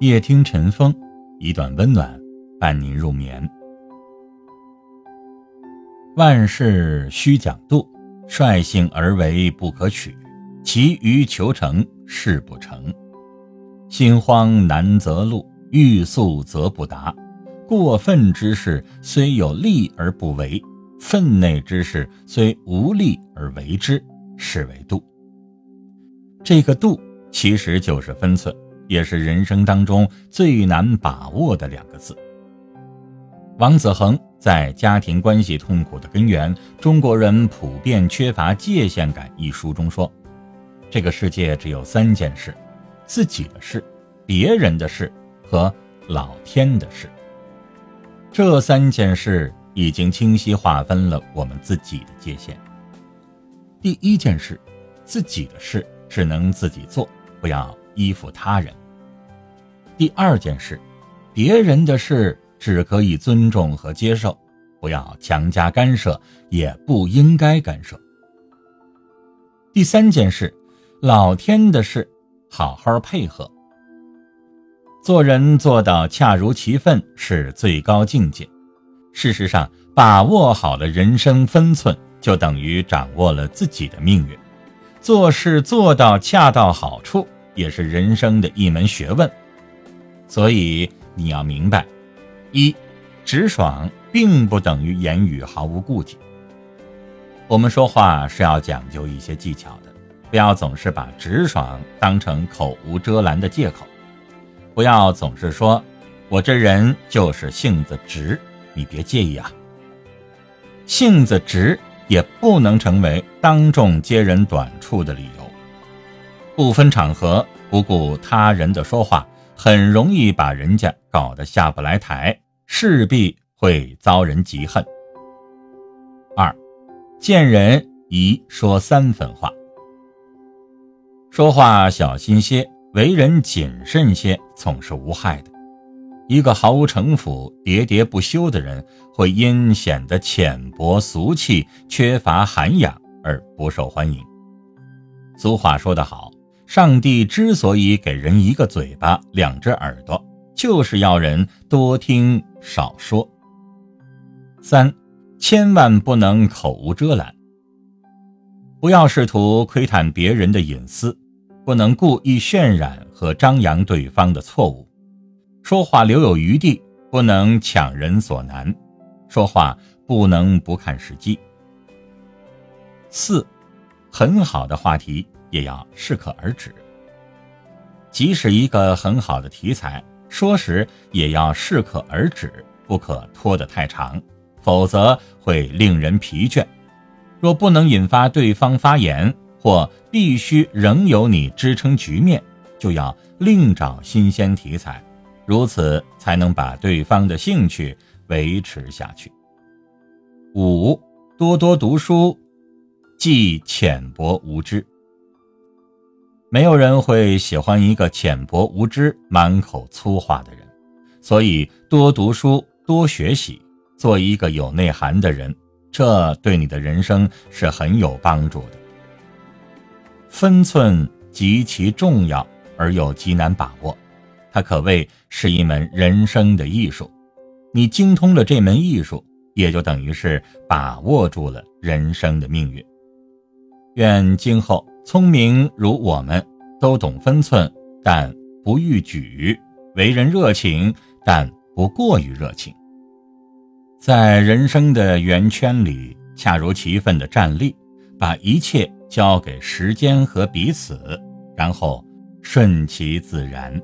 夜听晨风，一段温暖伴您入眠。万事须讲度，率性而为不可取，急于求成事不成。心慌难择路，欲速则不达。过分之事虽有利而不为，分内之事虽无利而为之，是为度。这个度其实就是分寸。也是人生当中最难把握的两个字。王子恒在《家庭关系痛苦的根源：中国人普遍缺乏界限感》一书中说：“这个世界只有三件事：自己的事、别人的事和老天的事。这三件事已经清晰划分了我们自己的界限。第一件事，自己的事只能自己做，不要依附他人。”第二件事，别人的事只可以尊重和接受，不要强加干涉，也不应该干涉。第三件事，老天的事，好好配合。做人做到恰如其分是最高境界。事实上，把握好了人生分寸，就等于掌握了自己的命运。做事做到恰到好处，也是人生的一门学问。所以你要明白，一，直爽并不等于言语毫无顾忌。我们说话是要讲究一些技巧的，不要总是把直爽当成口无遮拦的借口，不要总是说“我这人就是性子直”，你别介意啊。性子直也不能成为当众揭人短处的理由，不分场合不顾他人的说话。很容易把人家搞得下不来台，势必会遭人嫉恨。二，见人宜说三分话，说话小心些，为人谨慎些，总是无害的。一个毫无城府、喋喋不休的人，会因显得浅薄俗气、缺乏涵养而不受欢迎。俗话说得好。上帝之所以给人一个嘴巴、两只耳朵，就是要人多听少说。三，千万不能口无遮拦，不要试图窥探别人的隐私，不能故意渲染和张扬对方的错误，说话留有余地，不能强人所难，说话不能不看时机。四，很好的话题。也要适可而止。即使一个很好的题材，说时也要适可而止，不可拖得太长，否则会令人疲倦。若不能引发对方发言，或必须仍有你支撑局面，就要另找新鲜题材，如此才能把对方的兴趣维持下去。五，多多读书，既浅薄无知。没有人会喜欢一个浅薄无知、满口粗话的人，所以多读书、多学习，做一个有内涵的人，这对你的人生是很有帮助的。分寸极其重要，而又极难把握，它可谓是一门人生的艺术。你精通了这门艺术，也就等于是把握住了人生的命运。愿今后。聪明如我们，都懂分寸，但不逾矩；为人热情，但不过于热情。在人生的圆圈里，恰如其分的站立，把一切交给时间和彼此，然后顺其自然。